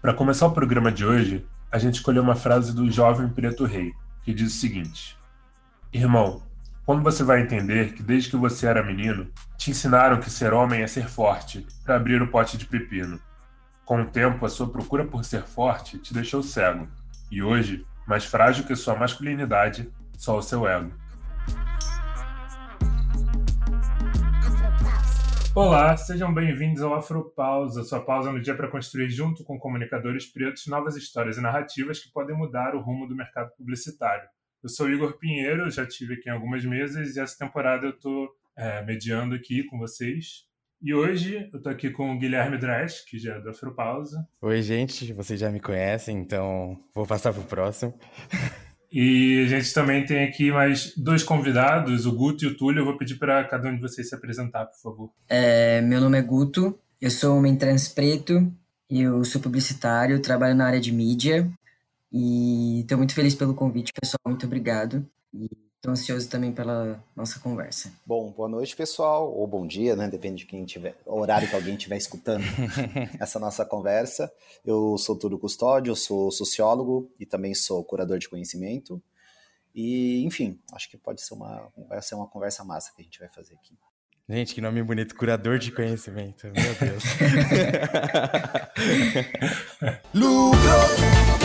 Para começar o programa de hoje, a gente escolheu uma frase do jovem Preto Rei, que diz o seguinte: Irmão, quando você vai entender que desde que você era menino, te ensinaram que ser homem é ser forte, para abrir o pote de pepino. Com o tempo, a sua procura por ser forte te deixou cego, e hoje, mais frágil que sua masculinidade, só o seu ego. Olá, sejam bem-vindos ao Afropausa, sua pausa no dia para construir, junto com comunicadores pretos, novas histórias e narrativas que podem mudar o rumo do mercado publicitário. Eu sou Igor Pinheiro, já estive aqui em algumas mesas e essa temporada eu estou é, mediando aqui com vocês. E hoje eu estou aqui com o Guilherme Dresch, que já é do Afropausa. Oi, gente, vocês já me conhecem, então vou passar para o próximo. E a gente também tem aqui mais dois convidados, o Guto e o Túlio. Eu vou pedir para cada um de vocês se apresentar, por favor. É, meu nome é Guto, eu sou homem trans preto, eu sou publicitário, trabalho na área de mídia e estou muito feliz pelo convite, pessoal. Muito obrigado. E Estou ansioso também pela nossa conversa. Bom, boa noite, pessoal, ou bom dia, né? Depende de quem tiver, o horário que alguém estiver escutando essa nossa conversa. Eu sou Túlio Custódio, eu sou sociólogo e também sou curador de conhecimento. E, enfim, acho que pode ser uma, vai ser uma conversa massa que a gente vai fazer aqui. Gente, que nome bonito, curador de conhecimento. Meu Deus. Lucro!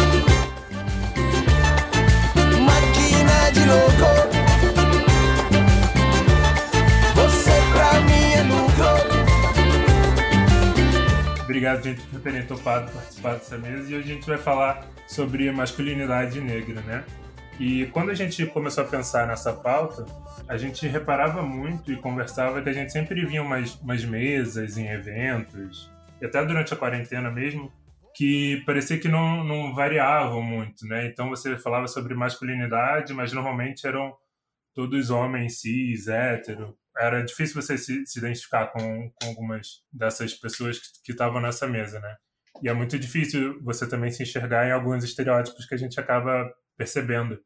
de louco. Obrigado, gente, por terem topado participar dessa mesa. E hoje a gente vai falar sobre masculinidade negra, né? E quando a gente começou a pensar nessa pauta, a gente reparava muito e conversava que a gente sempre via umas, umas mesas em eventos, e até durante a quarentena mesmo, que parecia que não, não variavam muito, né? Então você falava sobre masculinidade, mas normalmente eram todos homens cis, hétero. Era difícil você se, se identificar com, com algumas dessas pessoas que estavam nessa mesa, né? E é muito difícil você também se enxergar em alguns estereótipos que a gente acaba percebendo.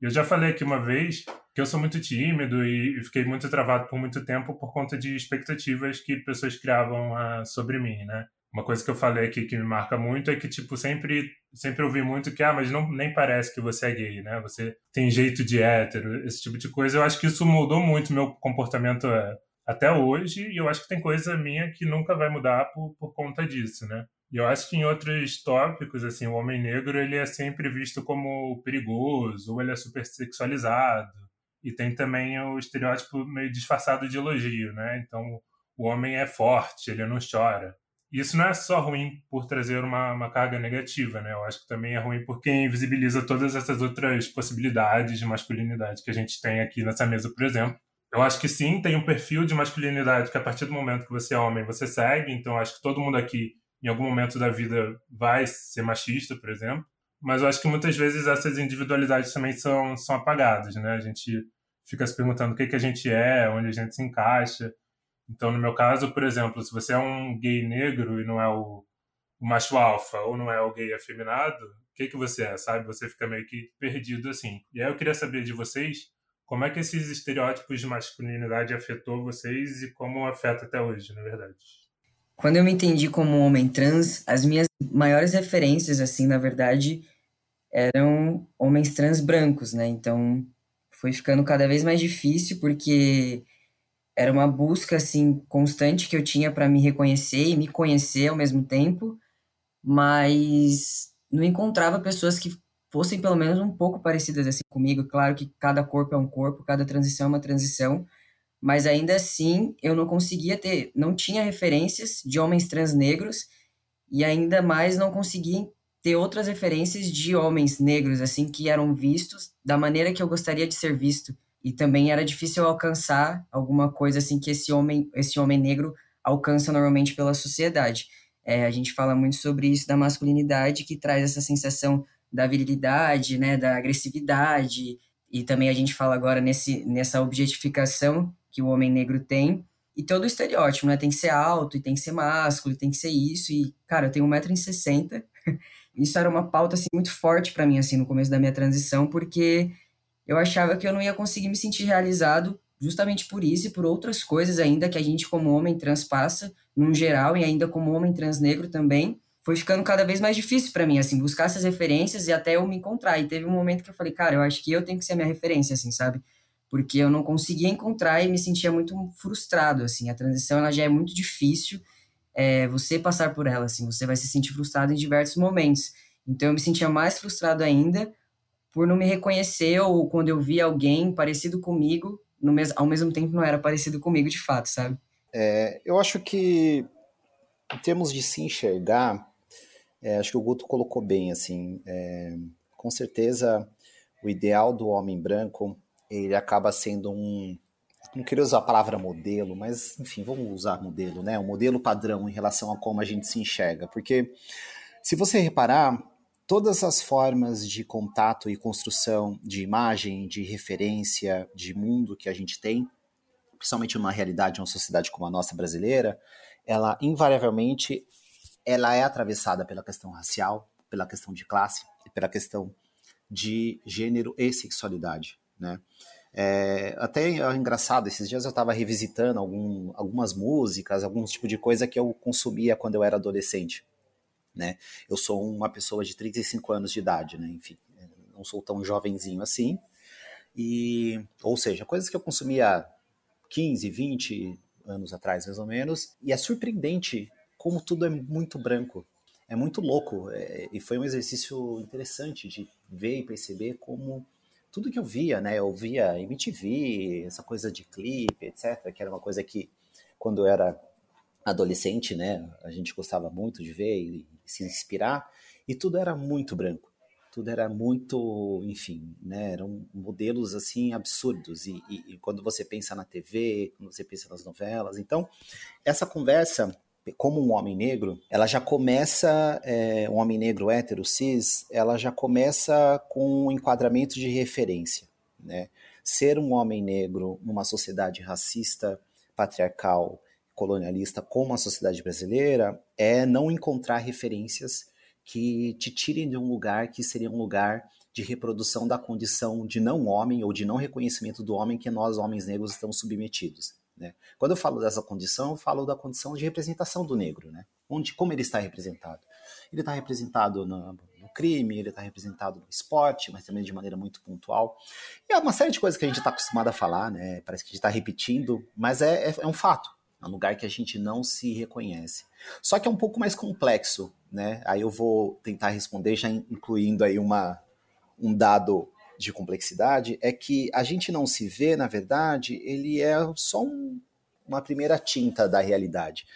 Eu já falei aqui uma vez que eu sou muito tímido e fiquei muito travado por muito tempo por conta de expectativas que pessoas criavam uh, sobre mim, né? Uma coisa que eu falei aqui que me marca muito é que, tipo, sempre, sempre ouvi muito que, ah, mas não, nem parece que você é gay, né? Você tem jeito de hétero, esse tipo de coisa. Eu acho que isso mudou muito meu comportamento é, até hoje, e eu acho que tem coisa minha que nunca vai mudar por, por conta disso, né? E eu acho que em outros tópicos, assim, o homem negro, ele é sempre visto como perigoso, ou ele é super sexualizado, e tem também o estereótipo meio disfarçado de elogio, né? Então, o homem é forte, ele não chora isso não é só ruim por trazer uma, uma carga negativa, né? Eu acho que também é ruim porque invisibiliza todas essas outras possibilidades de masculinidade que a gente tem aqui nessa mesa, por exemplo. Eu acho que sim, tem um perfil de masculinidade que a partir do momento que você é homem, você segue. Então, acho que todo mundo aqui, em algum momento da vida, vai ser machista, por exemplo. Mas eu acho que muitas vezes essas individualidades também são, são apagadas, né? A gente fica se perguntando o que, que a gente é, onde a gente se encaixa. Então, no meu caso, por exemplo, se você é um gay negro e não é o, o macho alfa ou não é o gay afeminado, o que, que você é, sabe? Você fica meio que perdido assim. E aí eu queria saber de vocês como é que esses estereótipos de masculinidade afetou vocês e como afeta até hoje, na verdade. Quando eu me entendi como homem trans, as minhas maiores referências, assim, na verdade, eram homens trans brancos, né? Então, foi ficando cada vez mais difícil porque era uma busca assim constante que eu tinha para me reconhecer e me conhecer ao mesmo tempo, mas não encontrava pessoas que fossem pelo menos um pouco parecidas assim comigo. Claro que cada corpo é um corpo, cada transição é uma transição, mas ainda assim eu não conseguia ter, não tinha referências de homens trans negros e ainda mais não conseguia ter outras referências de homens negros assim que eram vistos da maneira que eu gostaria de ser visto e também era difícil alcançar alguma coisa assim que esse homem, esse homem negro alcança normalmente pela sociedade. É, a gente fala muito sobre isso da masculinidade, que traz essa sensação da virilidade, né, da agressividade, e também a gente fala agora nesse, nessa objetificação que o homem negro tem, e todo o estereótipo, né, tem que ser alto, e tem que ser másculo, tem que ser isso, e, cara, eu tenho 1,60m, isso era uma pauta, assim, muito forte para mim, assim, no começo da minha transição, porque eu achava que eu não ia conseguir me sentir realizado justamente por isso e por outras coisas ainda que a gente como homem trans passa, num geral, e ainda como homem trans negro também, foi ficando cada vez mais difícil para mim, assim, buscar essas referências e até eu me encontrar. E teve um momento que eu falei, cara, eu acho que eu tenho que ser a minha referência, assim, sabe? Porque eu não conseguia encontrar e me sentia muito frustrado, assim. A transição, ela já é muito difícil é, você passar por ela, assim. Você vai se sentir frustrado em diversos momentos. Então, eu me sentia mais frustrado ainda por não me reconhecer ou quando eu via alguém parecido comigo, no mes ao mesmo tempo não era parecido comigo de fato, sabe? É, eu acho que, em termos de se enxergar, é, acho que o Guto colocou bem, assim, é, com certeza o ideal do homem branco, ele acaba sendo um, não queria usar a palavra modelo, mas enfim, vamos usar modelo, né? Um modelo padrão em relação a como a gente se enxerga, porque se você reparar, todas as formas de contato e construção de imagem, de referência, de mundo que a gente tem, principalmente numa realidade, uma sociedade como a nossa brasileira, ela invariavelmente ela é atravessada pela questão racial, pela questão de classe e pela questão de gênero e sexualidade, né? É, até é engraçado, esses dias eu estava revisitando algum, algumas músicas, algum tipo de coisa que eu consumia quando eu era adolescente, né? Eu sou uma pessoa de 35 anos de idade, né? Enfim, não sou tão jovenzinho assim, e, ou seja, coisas que eu consumia 15, 20 anos atrás, mais ou menos, e é surpreendente como tudo é muito branco. É muito louco. É, e foi um exercício interessante de ver e perceber como tudo que eu via, né? Eu via MTV, essa coisa de clipe, etc., que era uma coisa que, quando eu era adolescente, né, a gente gostava muito de ver e se inspirar, e tudo era muito branco. Tudo era muito, enfim, né, eram modelos assim absurdos. E, e, e quando você pensa na TV, quando você pensa nas novelas, então essa conversa como um homem negro, ela já começa, é, um homem negro hétero, cis, ela já começa com um enquadramento de referência, né? Ser um homem negro numa sociedade racista, patriarcal, colonialista como a sociedade brasileira é não encontrar referências que te tirem de um lugar que seria um lugar de reprodução da condição de não homem ou de não reconhecimento do homem que nós, homens negros, estamos submetidos. Né? Quando eu falo dessa condição, eu falo da condição de representação do negro, né? Onde, como ele está representado? Ele está representado no, no crime, ele está representado no esporte, mas também de maneira muito pontual. E é uma série de coisas que a gente está acostumado a falar, né? Parece que a gente está repetindo, mas é, é, é um fato. É um lugar que a gente não se reconhece. Só que é um pouco mais complexo, né? Aí eu vou tentar responder já incluindo aí uma, um dado de complexidade é que a gente não se vê, na verdade, ele é só um, uma primeira tinta da realidade.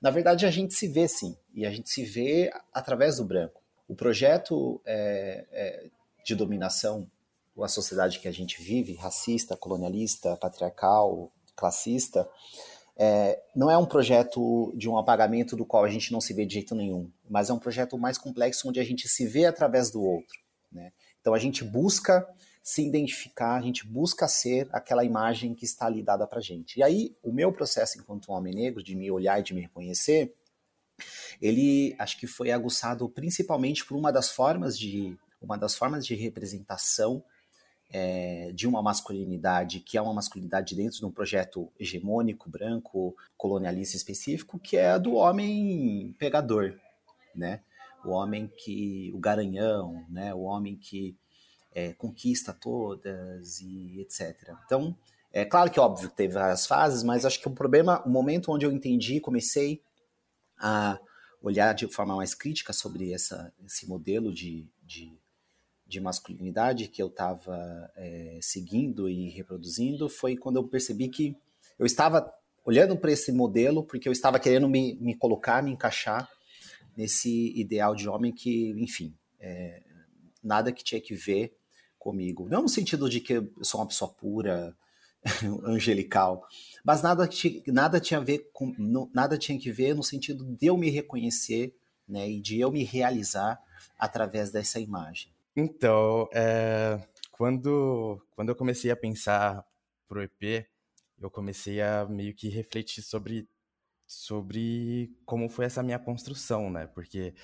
Na verdade, a gente se vê sim, e a gente se vê através do branco. O projeto é, é, de dominação, a sociedade que a gente vive, racista, colonialista, patriarcal, classista, é, não é um projeto de um apagamento do qual a gente não se vê de jeito nenhum, mas é um projeto mais complexo onde a gente se vê através do outro. Né? Então a gente busca se identificar, a gente busca ser aquela imagem que está ali dada para gente. E aí o meu processo enquanto homem negro de me olhar e de me reconhecer, ele acho que foi aguçado principalmente por uma das formas de uma das formas de representação é, de uma masculinidade que é uma masculinidade dentro de um projeto hegemônico, branco, colonialista específico, que é a do homem pegador, né? o homem que. o garanhão, né? o homem que é, conquista todas e etc. Então, é claro que óbvio teve várias fases, mas acho que o problema, o momento onde eu entendi, comecei a olhar de forma mais crítica sobre essa, esse modelo de, de, de masculinidade que eu estava é, seguindo e reproduzindo, foi quando eu percebi que eu estava olhando para esse modelo porque eu estava querendo me, me colocar, me encaixar nesse ideal de homem que, enfim, é, nada que tinha que ver comigo. Não no sentido de que eu sou uma pessoa pura, angelical, mas nada, nada tinha a ver com, nada tinha que ver no sentido de eu me reconhecer, né, e de eu me realizar através dessa imagem. Então, é, quando quando eu comecei a pensar pro EP, eu comecei a meio que refletir sobre sobre como foi essa minha construção, né? Porque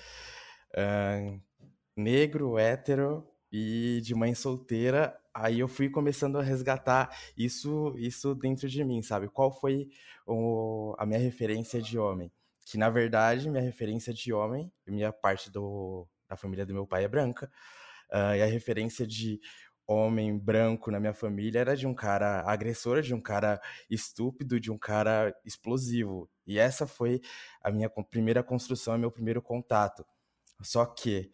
negro, hétero e de mãe solteira, aí eu fui começando a resgatar isso isso dentro de mim, sabe? Qual foi o, a minha referência de homem? que na verdade minha referência de homem, minha parte do, da família do meu pai é branca, uh, e a referência de homem branco na minha família era de um cara agressor, de um cara estúpido, de um cara explosivo. E essa foi a minha primeira construção, meu primeiro contato. Só que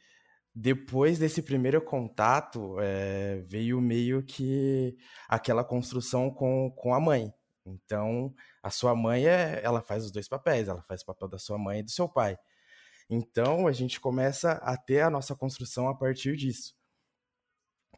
depois desse primeiro contato, é, veio meio que aquela construção com, com a mãe. Então, a sua mãe, é, ela faz os dois papéis, ela faz o papel da sua mãe e do seu pai. Então, a gente começa a ter a nossa construção a partir disso.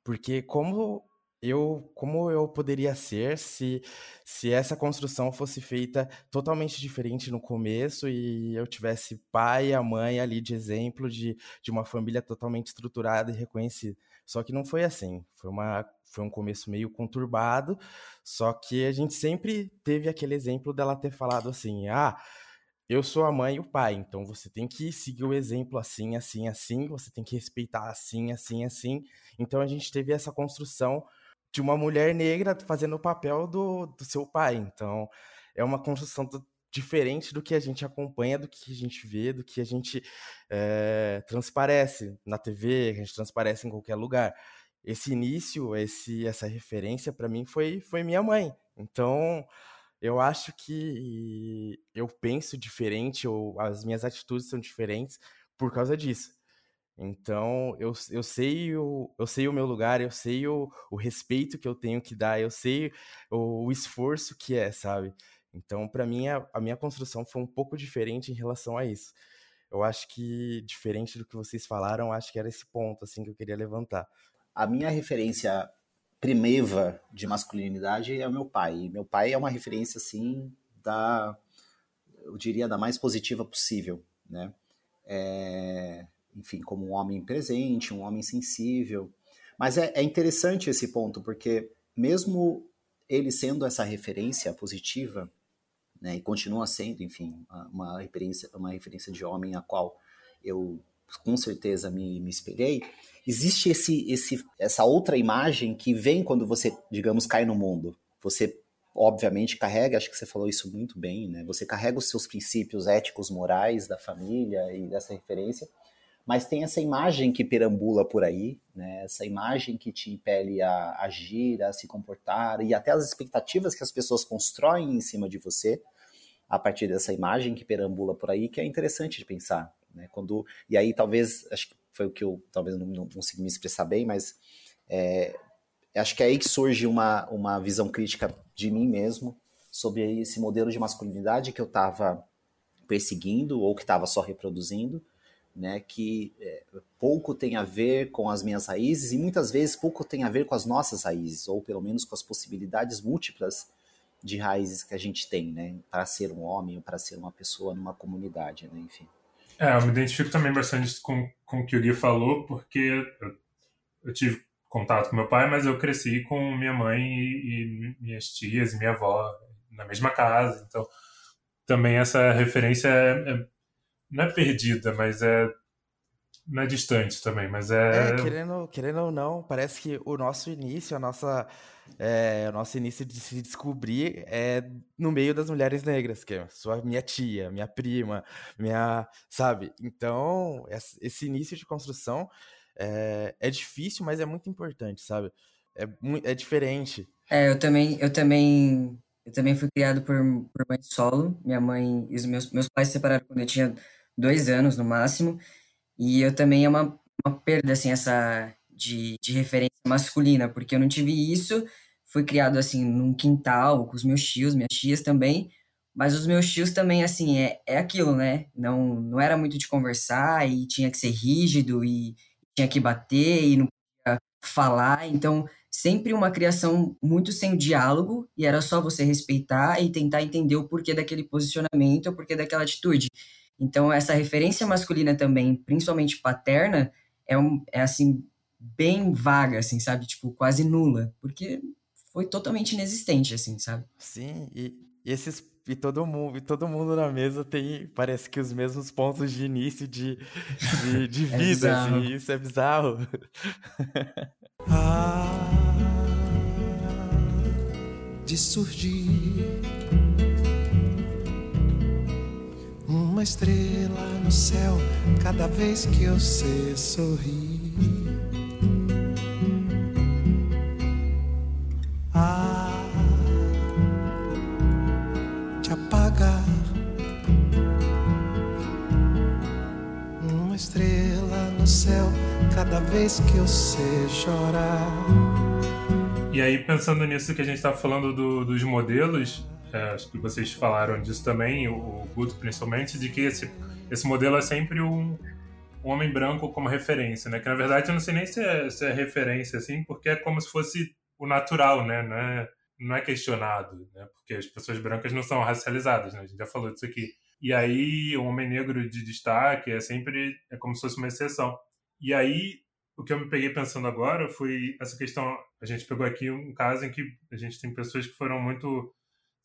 Porque como eu como eu poderia ser se se essa construção fosse feita totalmente diferente no começo e eu tivesse pai e a mãe ali de exemplo de, de uma família totalmente estruturada e reconhecida. Só que não foi assim. Foi uma foi um começo meio conturbado, só que a gente sempre teve aquele exemplo dela ter falado assim: "Ah, eu sou a mãe e o pai, então você tem que seguir o exemplo assim, assim, assim, você tem que respeitar assim, assim, assim. Então a gente teve essa construção de uma mulher negra fazendo o papel do, do seu pai. Então é uma construção do, diferente do que a gente acompanha, do que a gente vê, do que a gente é, transparece na TV, que a gente transparece em qualquer lugar. Esse início, esse, essa referência para mim foi, foi minha mãe. Então eu acho que eu penso diferente, ou as minhas atitudes são diferentes por causa disso. Então, eu, eu, sei, o, eu sei o meu lugar, eu sei o, o respeito que eu tenho que dar, eu sei o, o esforço que é, sabe? Então, para mim, a, a, minha construção foi um pouco diferente em relação a isso. Eu acho que, diferente do que vocês falaram, acho que era esse ponto, assim, que eu queria levantar. A minha referência primeva de masculinidade é o meu pai. Meu pai é uma referência, assim, da, eu diria, da mais positiva possível, né? É, enfim, como um homem presente, um homem sensível. Mas é, é interessante esse ponto, porque mesmo ele sendo essa referência positiva, né, e continua sendo, enfim, uma referência, uma referência de homem a qual eu com certeza me, me espelhei, existe esse, esse, essa outra imagem que vem quando você, digamos, cai no mundo. Você, obviamente, carrega, acho que você falou isso muito bem, né? Você carrega os seus princípios éticos, morais da família e dessa referência, mas tem essa imagem que perambula por aí, né? Essa imagem que te impele a agir, a se comportar e até as expectativas que as pessoas constroem em cima de você a partir dessa imagem que perambula por aí, que é interessante de pensar. Né? Quando, e aí talvez, acho que foi o que eu talvez não, não consegui me expressar bem, mas é, acho que é aí que surge uma, uma visão crítica de mim mesmo sobre esse modelo de masculinidade que eu estava perseguindo ou que estava só reproduzindo, né, que é, pouco tem a ver com as minhas raízes e muitas vezes pouco tem a ver com as nossas raízes, ou pelo menos com as possibilidades múltiplas de raízes que a gente tem, né, para ser um homem ou para ser uma pessoa numa comunidade, né, enfim. É, eu me identifico também bastante com, com o que o Gui falou, porque eu, eu tive contato com meu pai, mas eu cresci com minha mãe e, e, minhas tias e minha avó na mesma casa, então também essa referência é, é, não é perdida, mas é não é distante também, mas é... é querendo, querendo ou não, parece que o nosso início, a nossa é, o nosso início de se descobrir é no meio das mulheres negras, que é sua minha tia, minha prima, minha, sabe? Então, esse início de construção é, é difícil, mas é muito importante, sabe? É, é diferente. É, eu também, eu também, eu também fui criado por, por mãe solo. Minha mãe e os meus, meus pais se separaram quando eu tinha dois anos no máximo. E eu também é uma, uma perda, assim, essa de, de referência masculina, porque eu não tive isso, fui criado assim num quintal com os meus tios, minhas tias também, mas os meus tios também assim é, é aquilo, né? Não não era muito de conversar e tinha que ser rígido e tinha que bater e não podia falar, então sempre uma criação muito sem diálogo e era só você respeitar e tentar entender o porquê daquele posicionamento, o porquê daquela atitude. Então essa referência masculina também, principalmente paterna, é, um, é assim bem vaga, assim, sabe? Tipo, quase nula, porque foi totalmente inexistente, assim, sabe? Sim, e, e esses e todo mundo e todo mundo na mesa tem parece que os mesmos pontos de início de, de, de é vida, é assim, isso é bizarro. ah, de surgir uma estrela no céu cada vez que você sorri. Ah, te apagar. Uma estrela no céu cada vez que você chorar. E aí, pensando nisso que a gente estava falando do, dos modelos, acho que vocês falaram disso também, o, o Guto principalmente, de que esse, esse modelo é sempre um, um homem branco como referência, né? Que na verdade eu não sei nem se é, se é referência, assim, porque é como se fosse o natural, né? Não é, não é questionado, né? Porque as pessoas brancas não são racializadas, né? A gente já falou disso aqui. E aí, o homem negro de destaque é sempre é como se fosse uma exceção. E aí, o que eu me peguei pensando agora foi essa questão. A gente pegou aqui um caso em que a gente tem pessoas que foram muito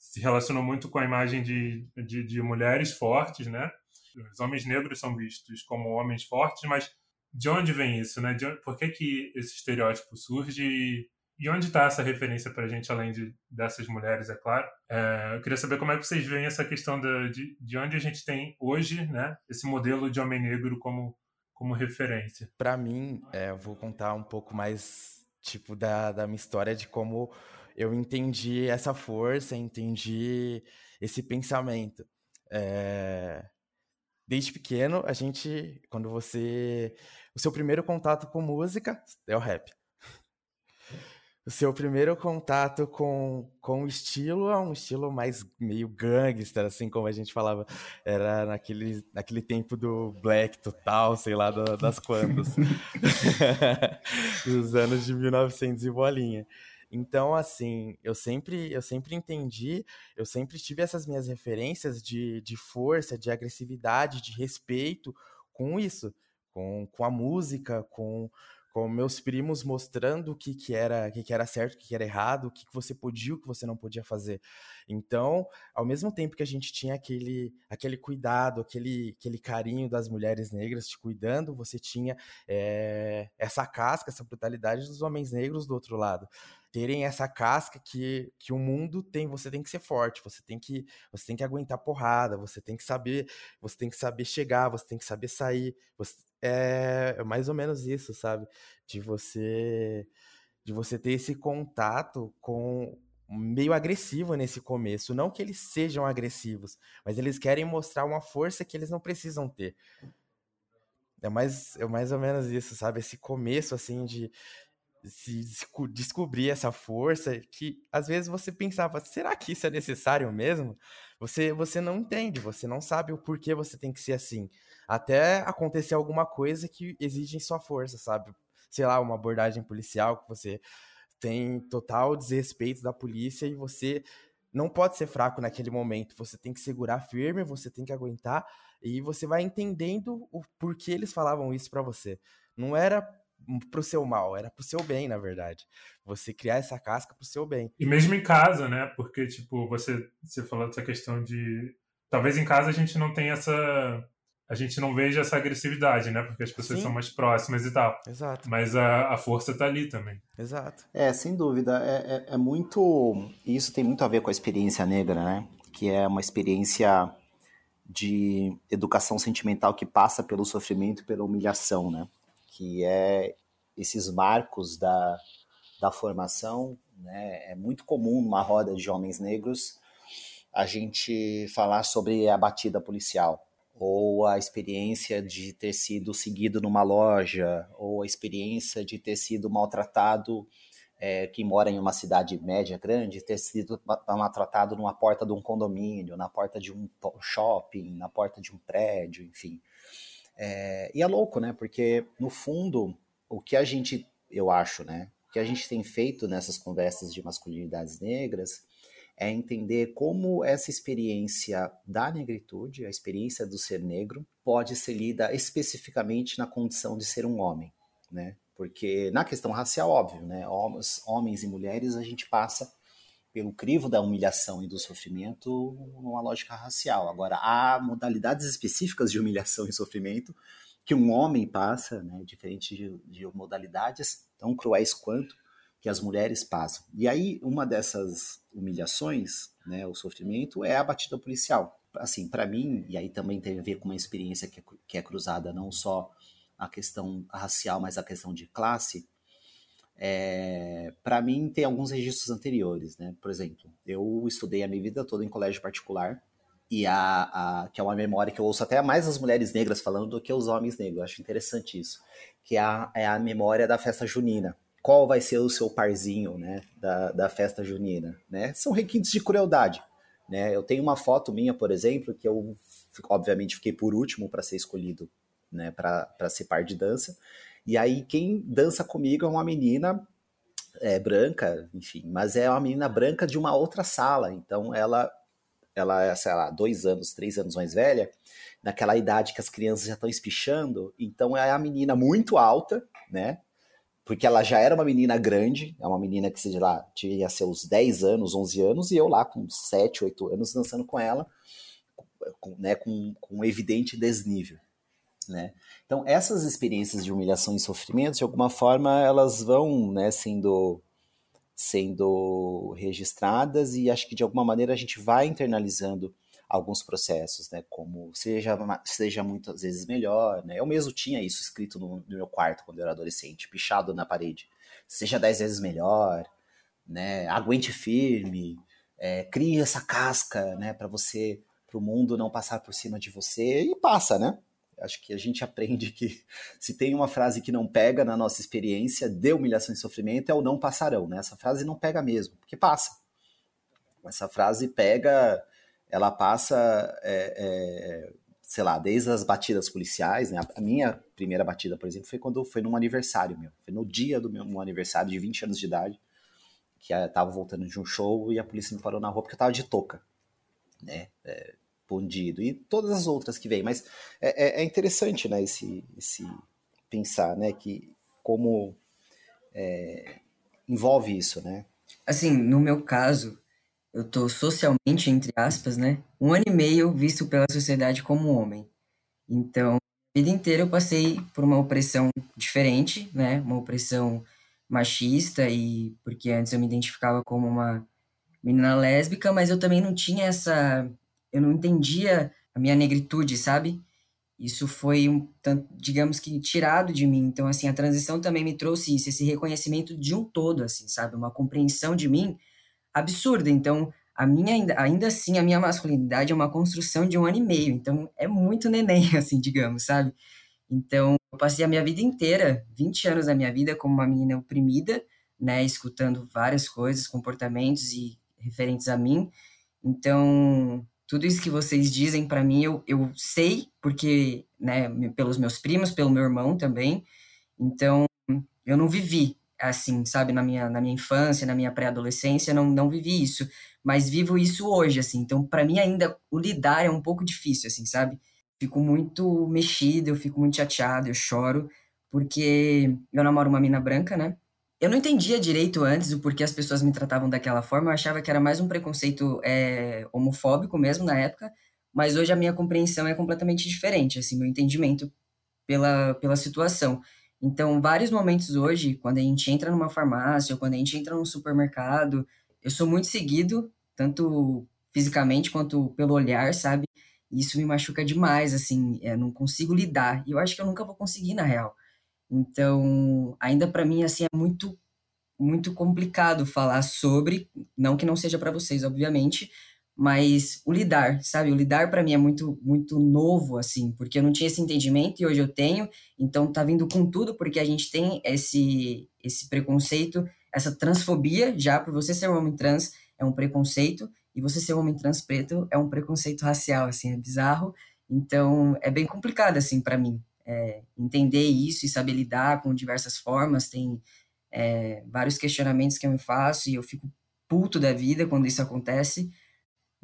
se relacionam muito com a imagem de, de, de mulheres fortes, né? Os homens negros são vistos como homens fortes, mas de onde vem isso, né? De por que, que esse estereótipo surge e, e onde está essa referência para a gente, além de, dessas mulheres, é claro? É, eu queria saber como é que vocês veem essa questão de, de, de onde a gente tem hoje, né? Esse modelo de homem negro como, como referência. Para mim, é, eu vou contar um pouco mais, tipo, da, da minha história de como eu entendi essa força, entendi esse pensamento. É... Desde pequeno, a gente, quando você. O seu primeiro contato com música é o rap. O seu primeiro contato com, com o estilo é um estilo mais meio gangster, assim como a gente falava. Era naquele, naquele tempo do black total, sei lá, das quantas. Dos anos de 1900 e bolinha. Então, assim, eu sempre, eu sempre entendi, eu sempre tive essas minhas referências de, de força, de agressividade, de respeito com isso, com, com a música, com, com meus primos mostrando o que, que era o que, que era certo, o que, que era errado, o que, que você podia, o que você não podia fazer. Então, ao mesmo tempo que a gente tinha aquele, aquele cuidado, aquele, aquele carinho das mulheres negras te cuidando, você tinha é, essa casca, essa brutalidade dos homens negros do outro lado terem essa casca que, que o mundo tem, você tem que ser forte, você tem que você tem que aguentar porrada, você tem que saber, você tem que saber chegar, você tem que saber sair, você, é, é mais ou menos isso, sabe? De você de você ter esse contato com meio agressivo nesse começo, não que eles sejam agressivos, mas eles querem mostrar uma força que eles não precisam ter. É mais, é mais ou menos isso, sabe? Esse começo, assim, de, se descobrir essa força que às vezes você pensava, será que isso é necessário mesmo? Você você não entende, você não sabe o porquê você tem que ser assim. Até acontecer alguma coisa que exige sua força, sabe? Sei lá, uma abordagem policial que você tem total desrespeito da polícia e você não pode ser fraco naquele momento. Você tem que segurar firme, você tem que aguentar e você vai entendendo o porquê eles falavam isso para você. Não era pro seu mal, era pro seu bem, na verdade. Você criar essa casca pro seu bem. E mesmo em casa, né? Porque, tipo, você, você falou dessa questão de. Talvez em casa a gente não tenha essa. A gente não veja essa agressividade, né? Porque as pessoas Sim. são mais próximas e tal. Exato. Mas a, a força tá ali também. Exato. É, sem dúvida. É, é, é muito. Isso tem muito a ver com a experiência negra, né? Que é uma experiência de educação sentimental que passa pelo sofrimento e pela humilhação, né? que é esses marcos da, da formação. Né? É muito comum numa roda de homens negros a gente falar sobre a batida policial, ou a experiência de ter sido seguido numa loja, ou a experiência de ter sido maltratado, é, quem mora em uma cidade média grande, ter sido maltratado numa porta de um condomínio, na porta de um shopping, na porta de um prédio, enfim. É, e é louco, né? Porque, no fundo, o que a gente, eu acho, né? O que a gente tem feito nessas conversas de masculinidades negras é entender como essa experiência da negritude, a experiência do ser negro, pode ser lida especificamente na condição de ser um homem, né? Porque na questão racial, óbvio, né? Homens, homens e mulheres, a gente passa pelo crivo da humilhação e do sofrimento numa lógica racial. Agora, há modalidades específicas de humilhação e sofrimento que um homem passa, né, diferente de, de modalidades tão cruéis quanto que as mulheres passam. E aí, uma dessas humilhações, né, o sofrimento, é a batida policial. assim, para mim, e aí também tem a ver com uma experiência que é, que é cruzada não só a questão racial, mas a questão de classe, é, para mim tem alguns registros anteriores, né? Por exemplo, eu estudei a minha vida toda em colégio particular e a, a, que é uma memória que eu ouço até mais as mulheres negras falando do que os homens negros. Eu acho interessante isso, que é a, é a memória da festa junina. Qual vai ser o seu parzinho, né, da, da festa junina, né? São requintes de crueldade, né? Eu tenho uma foto minha, por exemplo, que eu obviamente fiquei por último para ser escolhido, né, para ser par de dança. E aí quem dança comigo é uma menina é, branca, enfim, mas é uma menina branca de uma outra sala. Então ela ela é, sei lá, dois anos, três anos mais velha, naquela idade que as crianças já estão espichando, então é a menina muito alta, né? Porque ela já era uma menina grande, é uma menina que, sei lá, tinha seus 10 anos, 11 anos, e eu lá com 7, 8 anos dançando com ela, com, né, com, com um evidente desnível, né? Então, essas experiências de humilhação e sofrimento, de alguma forma, elas vão, né, sendo sendo registradas e acho que de alguma maneira a gente vai internalizando alguns processos, né, como seja, seja muitas vezes melhor, né, eu mesmo tinha isso escrito no, no meu quarto quando eu era adolescente, pichado na parede, seja dez vezes melhor, né, aguente firme, é, crie essa casca, né, para você, para o mundo não passar por cima de você e passa, né, Acho que a gente aprende que se tem uma frase que não pega na nossa experiência de humilhação e sofrimento é o não passarão, né? Essa frase não pega mesmo, porque passa. Essa frase pega, ela passa, é, é, sei lá, desde as batidas policiais, né? A minha primeira batida, por exemplo, foi quando foi num aniversário meu. Foi no dia do meu aniversário de 20 anos de idade, que eu tava voltando de um show e a polícia me parou na rua porque eu tava de touca, né? É, e todas as outras que vêm. Mas é, é, é interessante, né, esse, esse pensar, né, que como é, envolve isso, né? Assim, no meu caso, eu tô socialmente, entre aspas, né, um ano e meio visto pela sociedade como homem. Então, a vida inteira eu passei por uma opressão diferente, né, uma opressão machista e porque antes eu me identificava como uma menina lésbica, mas eu também não tinha essa eu não entendia a minha negritude, sabe? Isso foi um digamos que tirado de mim. Então assim, a transição também me trouxe isso, esse reconhecimento de um todo, assim, sabe? Uma compreensão de mim absurda. Então, a minha ainda, ainda assim, a minha masculinidade é uma construção de um ano e meio. Então, é muito neném, assim, digamos, sabe? Então, eu passei a minha vida inteira, 20 anos da minha vida, como uma menina oprimida, né, escutando várias coisas, comportamentos e referentes a mim. Então, tudo isso que vocês dizem para mim, eu, eu sei, porque, né, pelos meus primos, pelo meu irmão também. Então, eu não vivi assim, sabe, na minha, na minha infância, na minha pré-adolescência, não, não vivi isso, mas vivo isso hoje, assim. Então, para mim ainda o lidar é um pouco difícil, assim, sabe? Fico muito mexido, eu fico muito chateado, eu choro, porque eu namoro uma mina branca, né? Eu não entendia direito antes o porquê as pessoas me tratavam daquela forma, eu achava que era mais um preconceito é, homofóbico mesmo na época, mas hoje a minha compreensão é completamente diferente, assim, meu entendimento pela, pela situação. Então, vários momentos hoje, quando a gente entra numa farmácia ou quando a gente entra num supermercado, eu sou muito seguido, tanto fisicamente quanto pelo olhar, sabe? E isso me machuca demais, assim, eu não consigo lidar. E eu acho que eu nunca vou conseguir, na real. Então, ainda para mim assim é muito muito complicado falar sobre, não que não seja para vocês, obviamente, mas o lidar, sabe? O lidar para mim é muito muito novo assim, porque eu não tinha esse entendimento e hoje eu tenho, então tá vindo com tudo porque a gente tem esse esse preconceito, essa transfobia, já por você ser um homem trans é um preconceito e você ser um homem trans preto é um preconceito racial, assim, é bizarro. Então, é bem complicado assim para mim é, entender isso e saber lidar com diversas formas. Tem é, vários questionamentos que eu me faço e eu fico puto da vida quando isso acontece,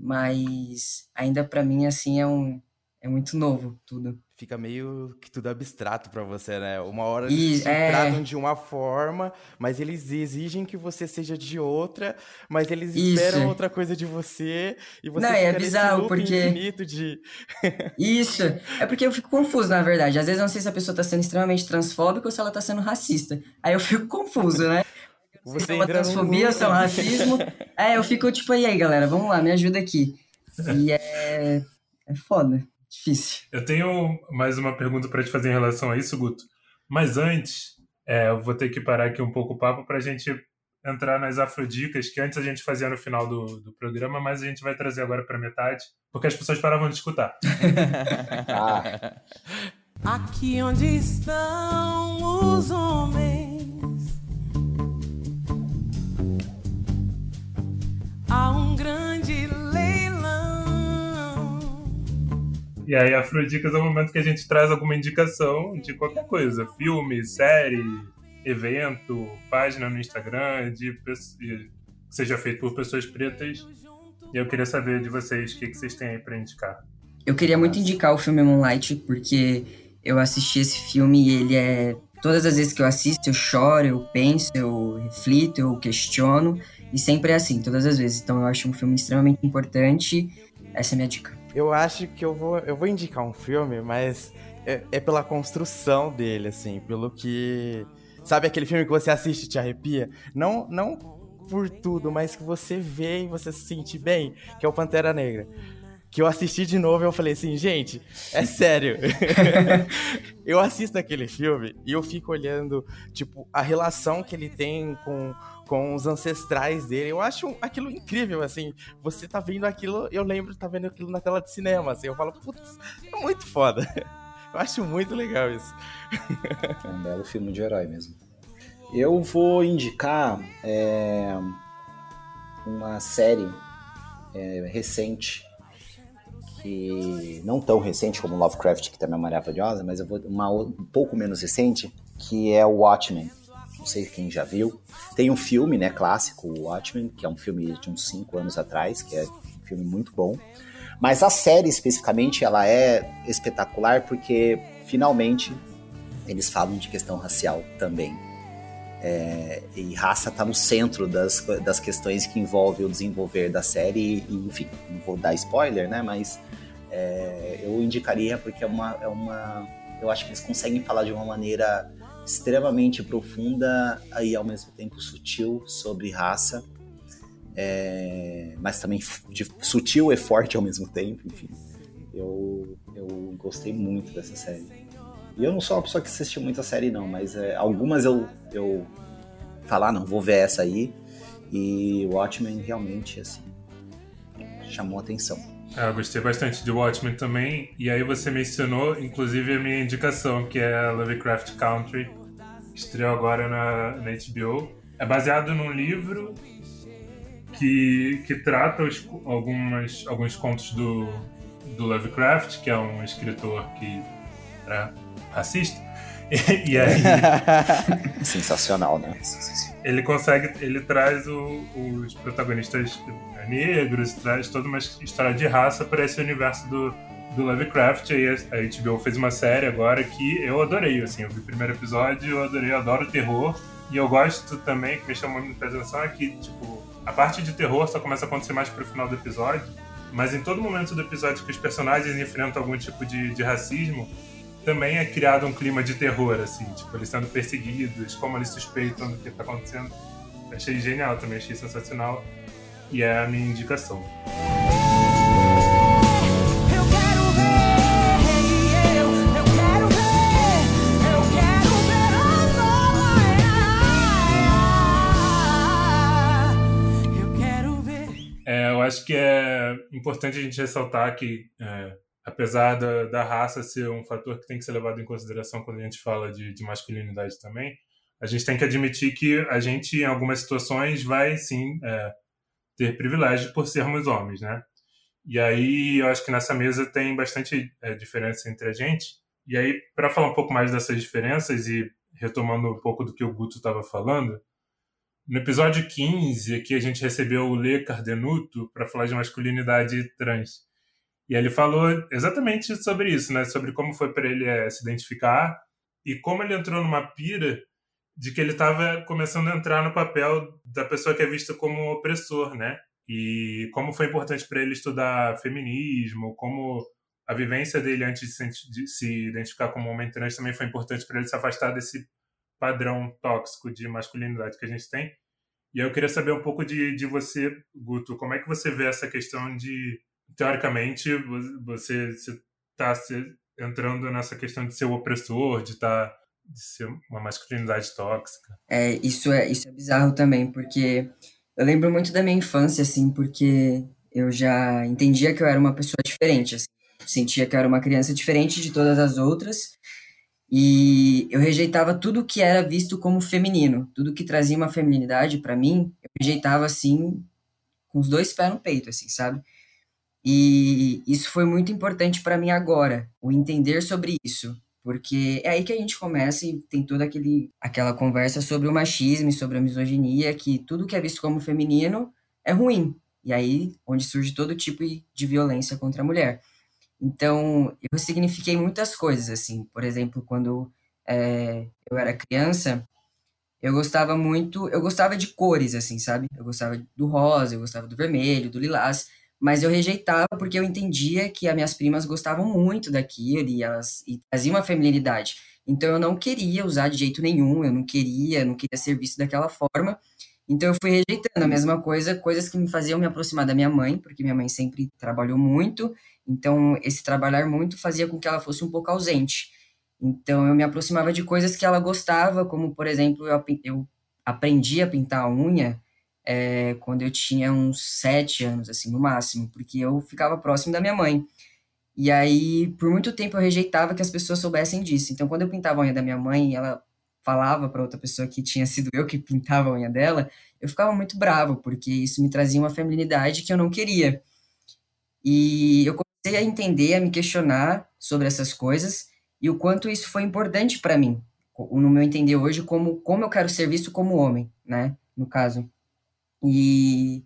mas ainda para mim assim é um é muito novo tudo fica meio que tudo abstrato para você, né? Uma hora eles e, é... tratam de uma forma, mas eles exigem que você seja de outra, mas eles Isso. esperam outra coisa de você e você Não, fica é bizarro porque infinito de Isso. É porque eu fico confuso, na verdade. Às vezes eu não sei se a pessoa tá sendo extremamente transfóbica ou se ela tá sendo racista. Aí eu fico confuso, né? Você é uma transfobia ou se é um racismo. é, eu fico tipo, e aí, galera, vamos lá, me ajuda aqui. E é é foda, difícil. Eu tenho mais uma pergunta para te fazer em relação a isso, Guto. Mas antes, é, eu vou ter que parar aqui um pouco o papo para a gente entrar nas afrodicas, que antes a gente fazia no final do, do programa, mas a gente vai trazer agora para metade, porque as pessoas paravam de escutar. ah. Aqui onde estão os homens, E aí, Afrodicas é o momento que a gente traz alguma indicação de qualquer coisa: filme, série, evento, página no Instagram, de, que seja feito por pessoas pretas. E eu queria saber de vocês o que, que vocês têm aí para indicar. Eu queria muito indicar o filme Moonlight, porque eu assisti esse filme e ele é. Todas as vezes que eu assisto, eu choro, eu penso, eu reflito, eu questiono. E sempre é assim, todas as vezes. Então eu acho um filme extremamente importante. Essa é a minha dica. Eu acho que eu vou, eu vou indicar um filme, mas é, é pela construção dele, assim, pelo que Sabe aquele filme que você assiste e te arrepia? Não, não por tudo, mas que você vê e você se sente bem, que é o Pantera Negra. Que eu assisti de novo e eu falei assim, gente, é sério. eu assisto aquele filme e eu fico olhando, tipo, a relação que ele tem com, com os ancestrais dele. Eu acho aquilo incrível, assim. Você tá vendo aquilo, eu lembro tá vendo aquilo na tela de cinema, assim. Eu falo, putz, é muito foda. Eu acho muito legal isso. É um belo filme de herói mesmo. Eu vou indicar é, uma série é, recente, que não tão recente como Lovecraft, que também é maravilhosa, mas eu vou uma um pouco menos recente, que é o Watchmen. Não sei quem já viu. Tem um filme, né, clássico, o Watchmen, que é um filme de uns 5 anos atrás, que é um filme muito bom. Mas a série especificamente, ela é espetacular porque finalmente eles falam de questão racial também. É, e raça está no centro das, das questões que envolvem o desenvolver da série. E, enfim, não vou dar spoiler, né? Mas é, eu indicaria porque é uma, é uma. Eu acho que eles conseguem falar de uma maneira extremamente profunda e ao mesmo tempo sutil sobre raça é, mas também sutil e forte ao mesmo tempo, enfim. Eu, eu gostei muito dessa série. E eu não sou uma pessoa que assiste muita série, não, mas é, algumas eu, eu falar, ah, não, vou ver essa aí. E Watchmen realmente, assim, chamou atenção. É, eu gostei bastante de Watchmen também. E aí você mencionou, inclusive, a minha indicação, que é Lovecraft Country, estreou agora na, na HBO. É baseado num livro que, que trata os, algumas, alguns contos do, do Lovecraft, que é um escritor que era racista. E, e aí. Sensacional, né? Ele consegue. Ele traz o, os protagonistas negros, traz toda uma história de raça para esse universo do, do Lovecraft. E a HBO fez uma série agora que eu adorei. Assim, eu vi o primeiro episódio, eu adorei, eu adoro terror. E eu gosto também, que me chamou muita atenção, é que, tipo, a parte de terror só começa a acontecer mais pro final do episódio, mas em todo momento do episódio que os personagens enfrentam algum tipo de, de racismo, também é criado um clima de terror, assim, tipo, eles sendo perseguidos, como eles suspeitam do que tá acontecendo. Achei genial também, achei sensacional. E é a minha indicação. Que é importante a gente ressaltar que, é, apesar da, da, raça ser um fator que tem que ser levado em consideração quando a gente fala de, de masculinidade também, a gente tem que admitir que a gente, em algumas situações, vai sim é, ter privilégio por sermos homens, né? E aí eu acho que nessa mesa tem bastante é, diferença entre a gente. E aí, para falar um pouco mais dessas diferenças e retomando um pouco do que o Guto estava falando, no episódio 15, aqui a gente recebeu o Lê Cardenuto para falar de masculinidade trans. E ele falou exatamente sobre isso, né? Sobre como foi para ele é, se identificar e como ele entrou numa pira de que ele estava começando a entrar no papel da pessoa que é vista como opressor, né? E como foi importante para ele estudar feminismo, como a vivência dele antes de se, de se identificar como homem trans também foi importante para ele se afastar desse padrão tóxico de masculinidade que a gente tem. E eu queria saber um pouco de, de você, Guto, como é que você vê essa questão de teoricamente, você está entrando nessa questão de ser o opressor, de estar tá, de ser uma masculinidade tóxica. É, isso é isso é bizarro também, porque eu lembro muito da minha infância assim, porque eu já entendia que eu era uma pessoa diferente, assim, sentia que eu era uma criança diferente de todas as outras. E eu rejeitava tudo que era visto como feminino, tudo que trazia uma feminilidade para mim, eu rejeitava assim com os dois pés no peito, assim, sabe? E isso foi muito importante para mim agora, o entender sobre isso, porque é aí que a gente começa e tem toda aquele, aquela conversa sobre o machismo e sobre a misoginia, que tudo que é visto como feminino é ruim. E aí onde surge todo tipo de violência contra a mulher. Então, eu signifiquei muitas coisas, assim. Por exemplo, quando é, eu era criança, eu gostava muito, eu gostava de cores, assim, sabe? Eu gostava do rosa, eu gostava do vermelho, do lilás mas eu rejeitava porque eu entendia que as minhas primas gostavam muito daquilo e elas e traziam uma feminilidade. Então eu não queria usar de jeito nenhum, eu não queria, não queria ser visto daquela forma. Então eu fui rejeitando a mesma coisa, coisas que me faziam me aproximar da minha mãe, porque minha mãe sempre trabalhou muito, então esse trabalhar muito fazia com que ela fosse um pouco ausente. Então eu me aproximava de coisas que ela gostava, como por exemplo, eu, eu aprendi a pintar a unha é, quando eu tinha uns sete anos, assim, no máximo, porque eu ficava próximo da minha mãe. E aí, por muito tempo, eu rejeitava que as pessoas soubessem disso. Então, quando eu pintava a unha da minha mãe, ela falava para outra pessoa que tinha sido eu que pintava a unha dela, eu ficava muito bravo, porque isso me trazia uma feminilidade que eu não queria. E eu comecei a entender, a me questionar sobre essas coisas e o quanto isso foi importante para mim, no meu entender hoje, como, como eu quero ser visto como homem, né, no caso. E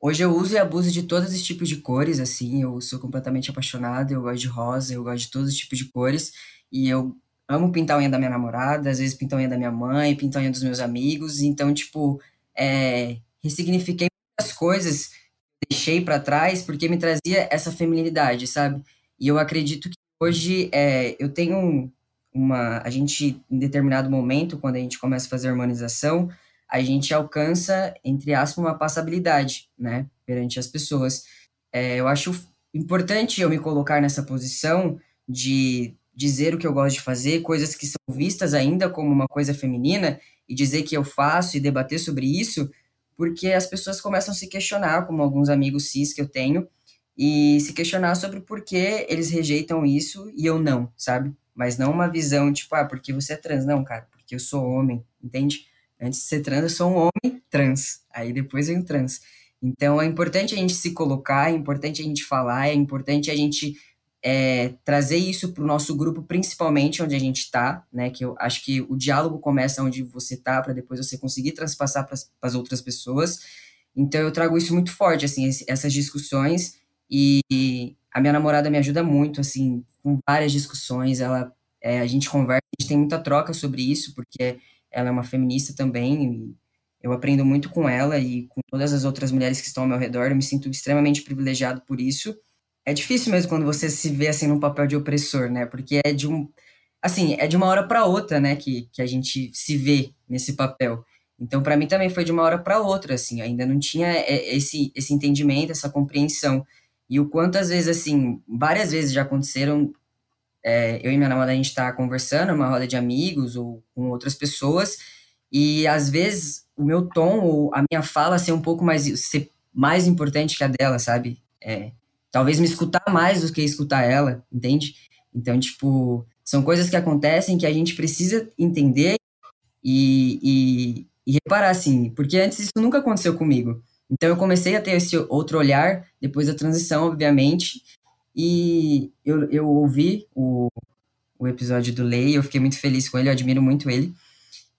hoje eu uso e abuso de todos os tipos de cores, assim, eu sou completamente apaixonado, eu gosto de rosa, eu gosto de todos os tipos de cores, e eu amo pintar a unha da minha namorada, às vezes pintar a unha da minha mãe, pintar a unha dos meus amigos, então, tipo, é, ressignifiquei muitas coisas, deixei para trás, porque me trazia essa feminilidade, sabe? E eu acredito que hoje é, eu tenho uma. A gente, em determinado momento, quando a gente começa a fazer harmonização, a gente alcança, entre aspas, uma passabilidade, né, perante as pessoas. É, eu acho importante eu me colocar nessa posição de dizer o que eu gosto de fazer, coisas que são vistas ainda como uma coisa feminina, e dizer que eu faço e debater sobre isso, porque as pessoas começam a se questionar, como alguns amigos cis que eu tenho, e se questionar sobre por que eles rejeitam isso e eu não, sabe? Mas não uma visão tipo, ah, porque você é trans, não, cara, porque eu sou homem, entende? Antes de ser trans, eu sou um homem trans. Aí depois vem o trans. Então é importante a gente se colocar, é importante a gente falar, é importante a gente é, trazer isso para o nosso grupo, principalmente onde a gente está, né? Que eu acho que o diálogo começa onde você está, para depois você conseguir transpassar para as outras pessoas. Então eu trago isso muito forte, assim, essas discussões e a minha namorada me ajuda muito, assim, com várias discussões. Ela, é, a gente conversa, a gente tem muita troca sobre isso, porque ela é uma feminista também, eu aprendo muito com ela e com todas as outras mulheres que estão ao meu redor, eu me sinto extremamente privilegiado por isso. É difícil mesmo quando você se vê assim num papel de opressor, né? Porque é de um assim, é de uma hora para outra, né, que, que a gente se vê nesse papel. Então, para mim também foi de uma hora para outra, assim, ainda não tinha é, esse esse entendimento, essa compreensão. E o quanto às vezes assim, várias vezes já aconteceram é, eu e minha namorada, a gente está conversando, uma roda de amigos ou com outras pessoas, e às vezes o meu tom ou a minha fala ser um pouco mais, ser mais importante que a dela, sabe? É, talvez me escutar mais do que escutar ela, entende? Então, tipo, são coisas que acontecem que a gente precisa entender e, e, e reparar, assim, porque antes isso nunca aconteceu comigo. Então eu comecei a ter esse outro olhar depois da transição, obviamente, e eu, eu ouvi o, o episódio do Lei, eu fiquei muito feliz com ele, eu admiro muito ele.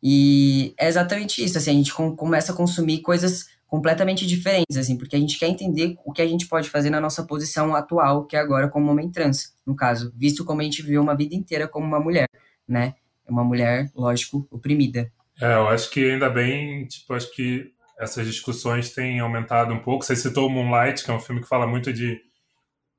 E é exatamente isso, assim, a gente com, começa a consumir coisas completamente diferentes, assim, porque a gente quer entender o que a gente pode fazer na nossa posição atual, que é agora como homem trans, no caso, visto como a gente viveu uma vida inteira como uma mulher, né? Uma mulher, lógico, oprimida. É, eu acho que ainda bem, tipo, acho que essas discussões têm aumentado um pouco. Você citou Moonlight, que é um filme que fala muito de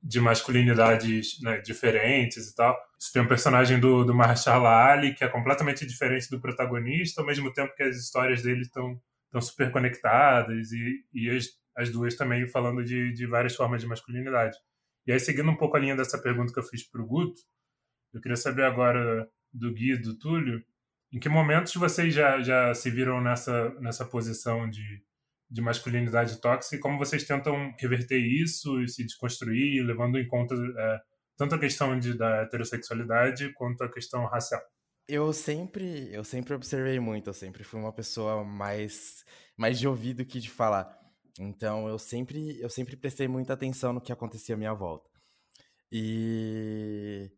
de masculinidades né, diferentes e tal. Você tem um personagem do, do Mahershala Ali que é completamente diferente do protagonista, ao mesmo tempo que as histórias dele estão estão super conectadas e, e as, as duas também falando de, de várias formas de masculinidade. E aí, seguindo um pouco a linha dessa pergunta que eu fiz para o Guto, eu queria saber agora do Gui e do Túlio, em que momentos vocês já, já se viram nessa, nessa posição de, de masculinidade tóxica e como vocês tentam reverter isso e se desconstruir, levando em conta é, tanto a questão de, da heterossexualidade quanto a questão racial? Eu sempre, eu sempre observei muito, eu sempre fui uma pessoa mais, mais de ouvido que de falar. Então eu sempre, eu sempre prestei muita atenção no que acontecia à minha volta. E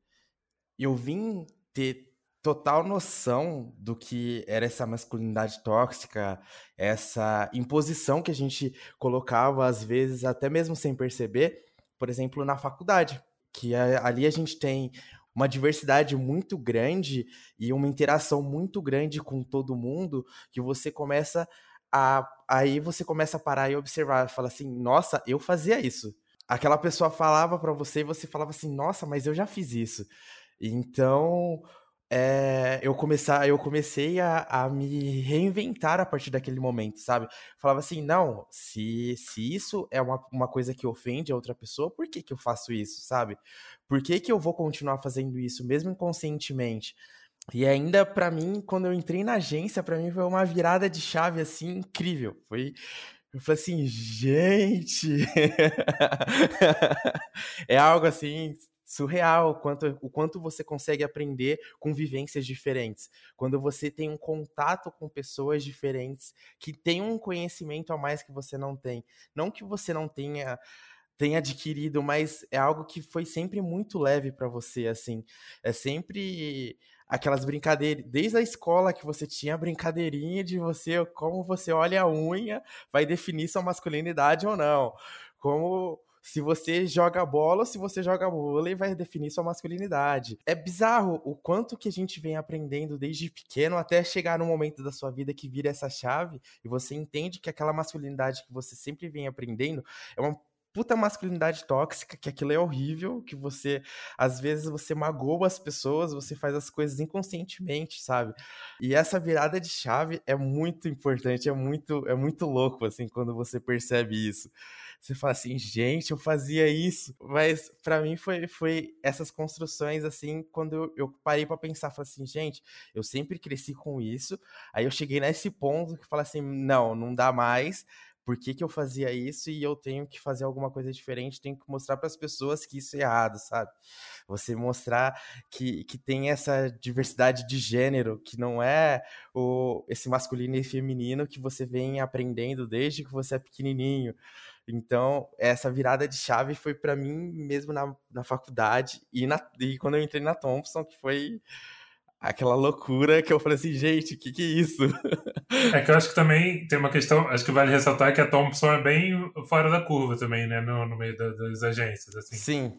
eu vim ter total noção do que era essa masculinidade tóxica, essa imposição que a gente colocava às vezes até mesmo sem perceber, por exemplo, na faculdade, que ali a gente tem uma diversidade muito grande e uma interação muito grande com todo mundo, que você começa a aí você começa a parar e observar, fala assim: "Nossa, eu fazia isso". Aquela pessoa falava para você e você falava assim: "Nossa, mas eu já fiz isso". Então, é, eu, começar, eu comecei a, a, me reinventar a partir daquele momento, sabe? Falava assim, não, se, se isso é uma, uma coisa que ofende a outra pessoa, por que, que eu faço isso, sabe? Por que, que eu vou continuar fazendo isso, mesmo inconscientemente? E ainda, para mim, quando eu entrei na agência, para mim foi uma virada de chave, assim, incrível. Foi... Eu falei assim, gente... é algo, assim, surreal o quanto, o quanto você consegue aprender com vivências diferentes. Quando você tem um contato com pessoas diferentes que têm um conhecimento a mais que você não tem. Não que você não tenha tenha adquirido, mas é algo que foi sempre muito leve para você, assim. É sempre aquelas brincadeiras, desde a escola que você tinha a brincadeirinha de você, como você olha a unha, vai definir sua masculinidade ou não. Como se você joga bola se você joga vôlei, vai definir sua masculinidade. É bizarro o quanto que a gente vem aprendendo desde pequeno até chegar no momento da sua vida que vira essa chave e você entende que aquela masculinidade que você sempre vem aprendendo é uma puta masculinidade tóxica, que aquilo é horrível, que você, às vezes, você magoa as pessoas, você faz as coisas inconscientemente, sabe? E essa virada de chave é muito importante, é muito, é muito louco, assim, quando você percebe isso. Você fala assim, gente, eu fazia isso. Mas para mim foi, foi essas construções, assim, quando eu, eu parei para pensar, falei assim, gente, eu sempre cresci com isso. Aí eu cheguei nesse ponto que falei assim, não, não dá mais por que, que eu fazia isso e eu tenho que fazer alguma coisa diferente, tenho que mostrar para as pessoas que isso é errado, sabe? Você mostrar que, que tem essa diversidade de gênero, que não é o, esse masculino e feminino que você vem aprendendo desde que você é pequenininho. Então, essa virada de chave foi para mim mesmo na, na faculdade e, na, e quando eu entrei na Thompson, que foi aquela loucura que eu falei assim, gente, o que, que é isso? É que eu acho que também tem uma questão, acho que vale ressaltar que a Thompson é bem fora da curva também, né, no, no meio da, das agências, assim. Sim.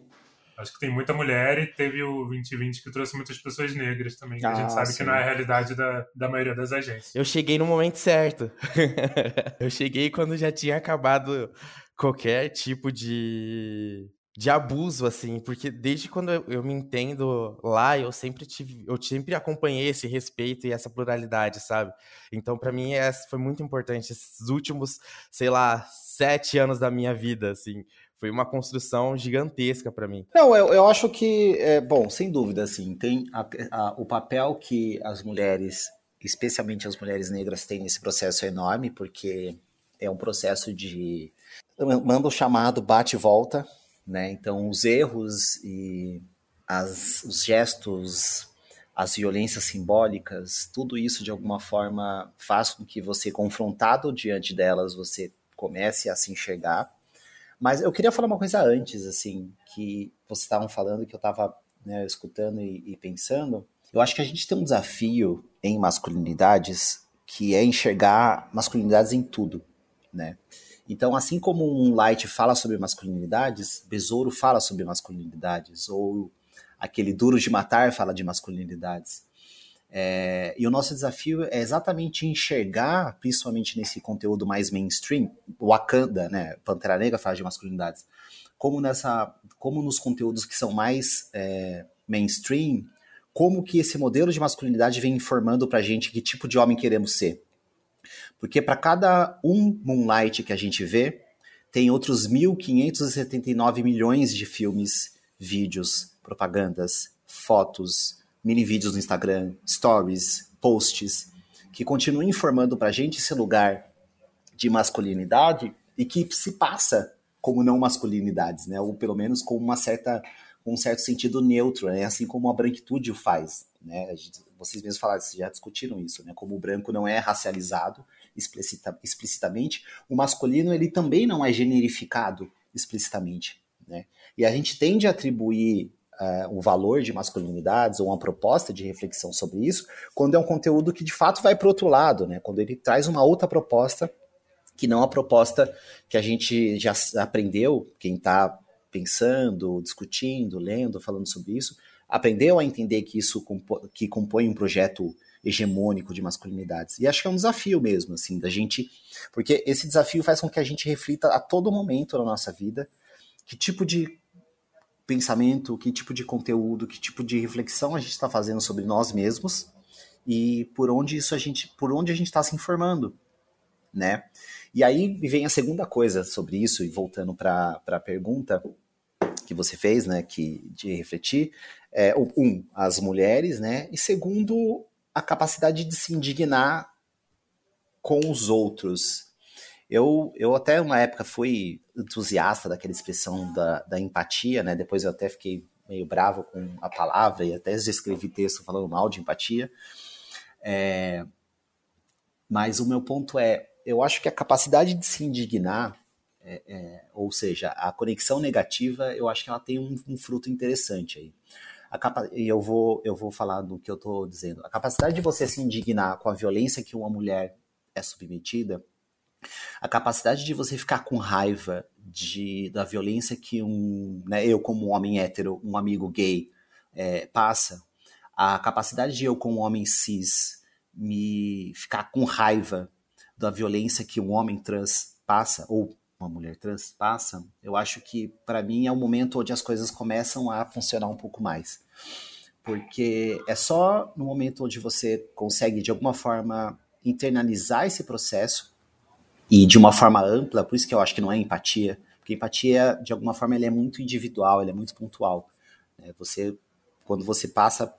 Acho que tem muita mulher e teve o 2020 que trouxe muitas pessoas negras também, que ah, a gente ah, sabe sim. que não é a realidade da, da maioria das agências. Eu cheguei no momento certo. eu cheguei quando já tinha acabado qualquer tipo de de abuso, assim, porque desde quando eu, eu, me entendo lá, eu sempre tive, eu sempre acompanhei esse respeito e essa pluralidade, sabe? Então, para mim, essa foi muito importante. Esses últimos, sei lá, sete anos da minha vida, assim, foi uma construção gigantesca para mim. Não, eu, eu acho que, é, bom, sem dúvida, assim, tem a, a, o papel que as mulheres, especialmente as mulheres negras, têm nesse processo é enorme, porque é um processo de manda o chamado bate e volta, né? Então, os erros e as, os gestos, as violências simbólicas, tudo isso de alguma forma faz com que você, confrontado diante delas, você comece a se enxergar. Mas eu queria falar uma coisa antes, assim, que vocês estavam falando, que eu estava né, escutando e, e pensando. Eu acho que a gente tem um desafio em masculinidades que é enxergar masculinidades em tudo, né? Então, assim como um Light fala sobre masculinidades, Besouro fala sobre masculinidades, ou aquele Duro de Matar fala de masculinidades. É, e o nosso desafio é exatamente enxergar, principalmente nesse conteúdo mais mainstream, Wakanda, né, Pantera Negra fala de masculinidades, como nessa, como nos conteúdos que são mais é, mainstream, como que esse modelo de masculinidade vem informando pra gente que tipo de homem queremos ser. Porque para cada um Moonlight que a gente vê, tem outros 1.579 milhões de filmes, vídeos, propagandas, fotos, mini vídeos no Instagram, stories, posts, que continuam informando para a gente esse lugar de masculinidade e que se passa como não masculinidades, né? Ou pelo menos com uma certa com um certo sentido neutro, né? Assim como a branquitude o faz, né? Vocês mesmos falaram, vocês já discutiram isso, né? Como o branco não é racializado explicita, explicitamente, o masculino ele também não é generificado explicitamente, né? E a gente tende a atribuir uh, um valor de masculinidades ou uma proposta de reflexão sobre isso quando é um conteúdo que de fato vai para o outro lado, né? Quando ele traz uma outra proposta que não a proposta que a gente já aprendeu, quem está pensando, discutindo, lendo, falando sobre isso, aprendeu a entender que isso que compõe um projeto hegemônico de masculinidades. E acho que é um desafio mesmo, assim, da gente, porque esse desafio faz com que a gente reflita a todo momento na nossa vida que tipo de pensamento, que tipo de conteúdo, que tipo de reflexão a gente está fazendo sobre nós mesmos e por onde isso a gente, por onde a gente está se informando, né? E aí vem a segunda coisa sobre isso, e voltando para a pergunta que você fez, né, que, de refletir, é, um, as mulheres, né, e segundo, a capacidade de se indignar com os outros. Eu, eu até uma época fui entusiasta daquela expressão da, da empatia, né, depois eu até fiquei meio bravo com a palavra e até já escrevi texto falando mal de empatia, é, mas o meu ponto é, eu acho que a capacidade de se indignar, é, é, ou seja, a conexão negativa, eu acho que ela tem um, um fruto interessante aí. Capa e eu vou, eu vou falar do que eu estou dizendo. A capacidade de você se indignar com a violência que uma mulher é submetida, a capacidade de você ficar com raiva de, da violência que um, né, eu como um homem hétero, um amigo gay é, passa, a capacidade de eu como homem cis me ficar com raiva da violência que um homem trans passa, ou uma mulher trans passa, eu acho que para mim é o momento onde as coisas começam a funcionar um pouco mais. Porque é só no momento onde você consegue de alguma forma internalizar esse processo e de uma forma ampla, por isso que eu acho que não é empatia, porque empatia de alguma forma ele é muito individual, ele é muito pontual. Né? Você quando você passa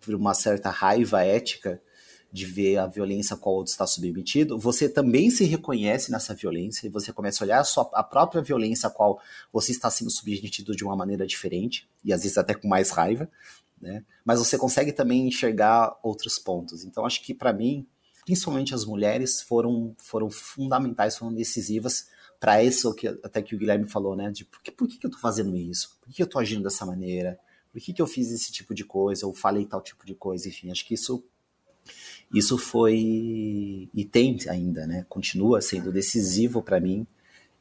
por uma certa raiva ética, de ver a violência a qual outro está submetido, você também se reconhece nessa violência e você começa a olhar a, sua, a própria violência a qual você está sendo submetido de uma maneira diferente, e às vezes até com mais raiva, né? Mas você consegue também enxergar outros pontos. Então, acho que para mim, principalmente as mulheres foram, foram fundamentais, foram decisivas para isso que até que o Guilherme falou, né? De por que, por que, eu estou fazendo isso? Por que, eu estou agindo dessa maneira? Por que, que eu fiz esse tipo de coisa? Ou falei tal tipo de coisa? Enfim, acho que isso isso foi e tem ainda, né? Continua sendo decisivo para mim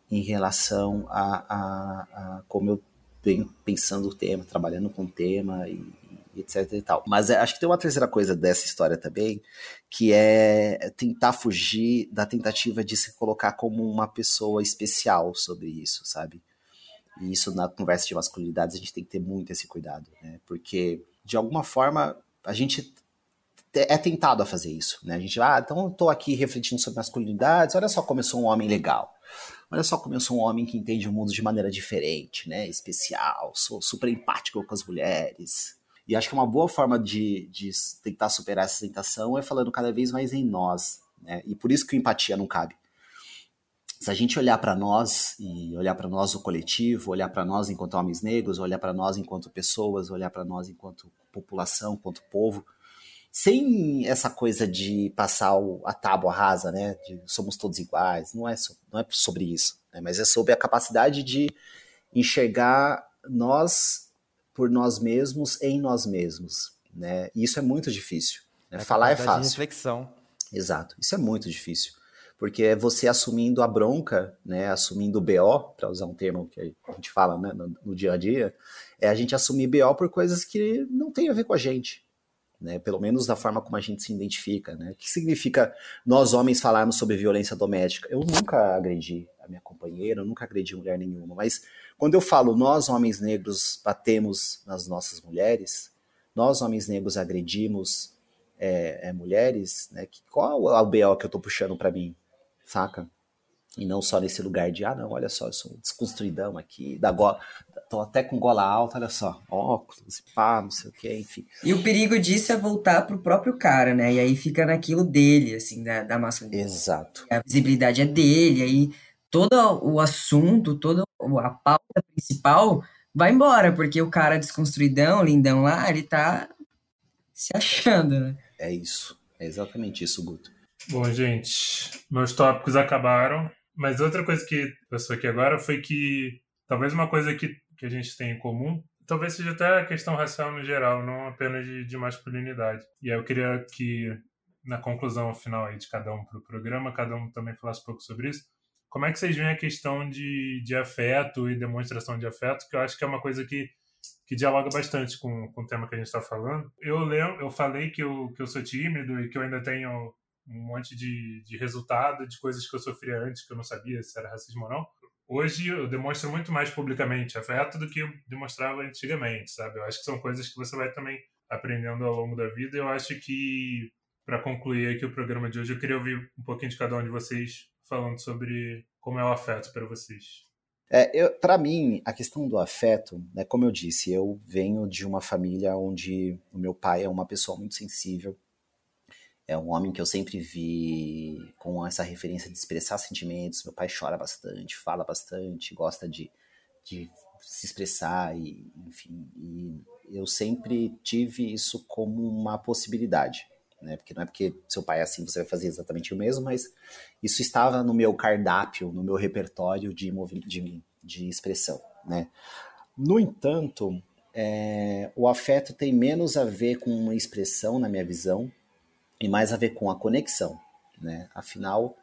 em relação a, a, a, como eu venho pensando o tema, trabalhando com o tema e etc e tal. Mas é, acho que tem uma terceira coisa dessa história também, que é tentar fugir da tentativa de se colocar como uma pessoa especial sobre isso, sabe? E isso na conversa de masculinidades a gente tem que ter muito esse cuidado, né? Porque de alguma forma a gente é tentado a fazer isso, né? A gente, ah, então eu tô aqui refletindo sobre masculinidades, olha só como eu sou um homem legal. Olha só como eu sou um homem que entende o mundo de maneira diferente, né? Especial, sou super empático com as mulheres. E acho que uma boa forma de, de tentar superar essa tentação é falando cada vez mais em nós, né? E por isso que empatia não cabe. Se a gente olhar para nós e olhar para nós o coletivo, olhar para nós enquanto homens negros, olhar para nós enquanto pessoas, olhar para nós enquanto população, enquanto povo, sem essa coisa de passar o, a tábua rasa, né? De somos todos iguais. Não é, so, não é sobre isso, né? mas é sobre a capacidade de enxergar nós por nós mesmos em nós mesmos, né? E isso é muito difícil. Né? É Falar é fácil. De reflexão. Exato. Isso é muito difícil. Porque é você assumindo a bronca, né, assumindo o BO, para usar um termo que a gente fala né, no, no dia a dia, é a gente assumir BO por coisas que não tem a ver com a gente, né? Pelo menos da forma como a gente se identifica, né? O que significa nós homens falarmos sobre violência doméstica? Eu nunca agredi a minha companheira, eu nunca agredi mulher nenhuma, mas quando eu falo nós homens negros batemos nas nossas mulheres, nós homens negros agredimos é, é, mulheres, né? Qual é o BO que eu tô puxando para mim, saca? E não só nesse lugar de, ah, não, olha só, eu sou desconstruidão aqui, da gola, tô até com gola alta, olha só, óculos, pá, não sei o que, enfim. E o perigo disso é voltar pro próprio cara, né? E aí fica naquilo dele, assim, da, da masculinidade. Exato. A visibilidade é dele, aí todo o assunto, toda a pauta principal vai embora, porque o cara desconstruidão, lindão lá, ele tá se achando, né? É isso, é exatamente isso, Guto. Bom, gente, meus tópicos acabaram. Mas outra coisa que passou aqui agora foi que talvez uma coisa que, que a gente tem em comum, talvez seja até a questão racial no geral, não apenas de, de masculinidade. E aí eu queria que, na conclusão final aí de cada um para o programa, cada um também falasse um pouco sobre isso. Como é que vocês veem a questão de, de afeto e demonstração de afeto? Que eu acho que é uma coisa que, que dialoga bastante com, com o tema que a gente está falando. Eu lembro, eu falei que eu, que eu sou tímido e que eu ainda tenho um monte de, de resultado de coisas que eu sofria antes que eu não sabia se era racismo ou não. Hoje eu demonstro muito mais publicamente afeto do que eu demonstrava antigamente, sabe? Eu acho que são coisas que você vai também aprendendo ao longo da vida. Eu acho que, para concluir aqui o programa de hoje, eu queria ouvir um pouquinho de cada um de vocês falando sobre como é o afeto para vocês. É, para mim, a questão do afeto, né, como eu disse, eu venho de uma família onde o meu pai é uma pessoa muito sensível, é um homem que eu sempre vi com essa referência de expressar sentimentos. Meu pai chora bastante, fala bastante, gosta de, de se expressar, e, enfim. E eu sempre tive isso como uma possibilidade. Né? Porque não é porque seu pai é assim você vai fazer exatamente o mesmo, mas isso estava no meu cardápio, no meu repertório de, de, de expressão. Né? No entanto, é, o afeto tem menos a ver com uma expressão, na minha visão, e mais a ver com a conexão, né? Afinal,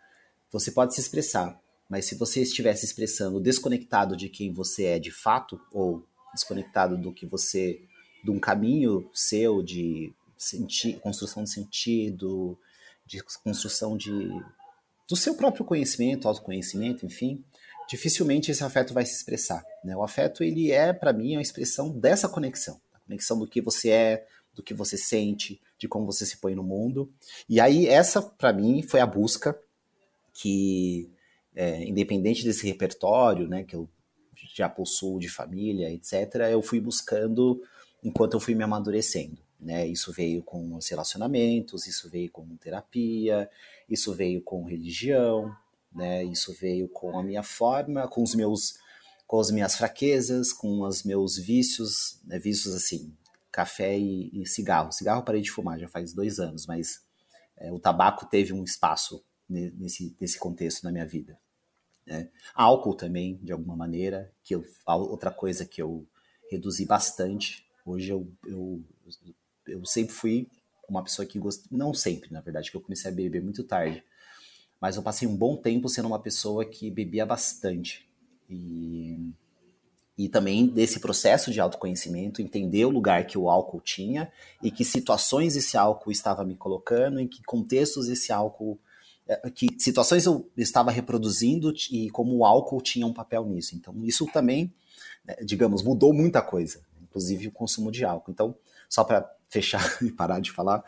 você pode se expressar, mas se você estiver se expressando desconectado de quem você é de fato ou desconectado do que você de um caminho seu de senti construção de sentido, de construção de do seu próprio conhecimento, autoconhecimento, enfim, dificilmente esse afeto vai se expressar. Né? O afeto ele é para mim a expressão dessa conexão, a conexão do que você é, do que você sente, de como você se põe no mundo. E aí, essa, para mim, foi a busca que, é, independente desse repertório, né, que eu já possuo de família, etc., eu fui buscando enquanto eu fui me amadurecendo. Né? Isso veio com os relacionamentos, isso veio com terapia, isso veio com religião, né? Isso veio com a minha forma, com os meus com as minhas fraquezas, com os meus vícios, né? vícios assim, café e, e cigarro. Cigarro parei de fumar já faz dois anos, mas é, o tabaco teve um espaço nesse, nesse contexto na minha vida. Né? Álcool também, de alguma maneira, que eu, outra coisa que eu reduzi bastante. Hoje eu, eu, eu sempre fui uma pessoa que gosta, não sempre, na verdade, que eu comecei a beber muito tarde, mas eu passei um bom tempo sendo uma pessoa que bebia bastante. E e também desse processo de autoconhecimento, entender o lugar que o álcool tinha e que situações esse álcool estava me colocando, em que contextos esse álcool, é, que situações eu estava reproduzindo e como o álcool tinha um papel nisso. Então, isso também, né, digamos, mudou muita coisa, inclusive o consumo de álcool. Então, só para fechar e parar de falar,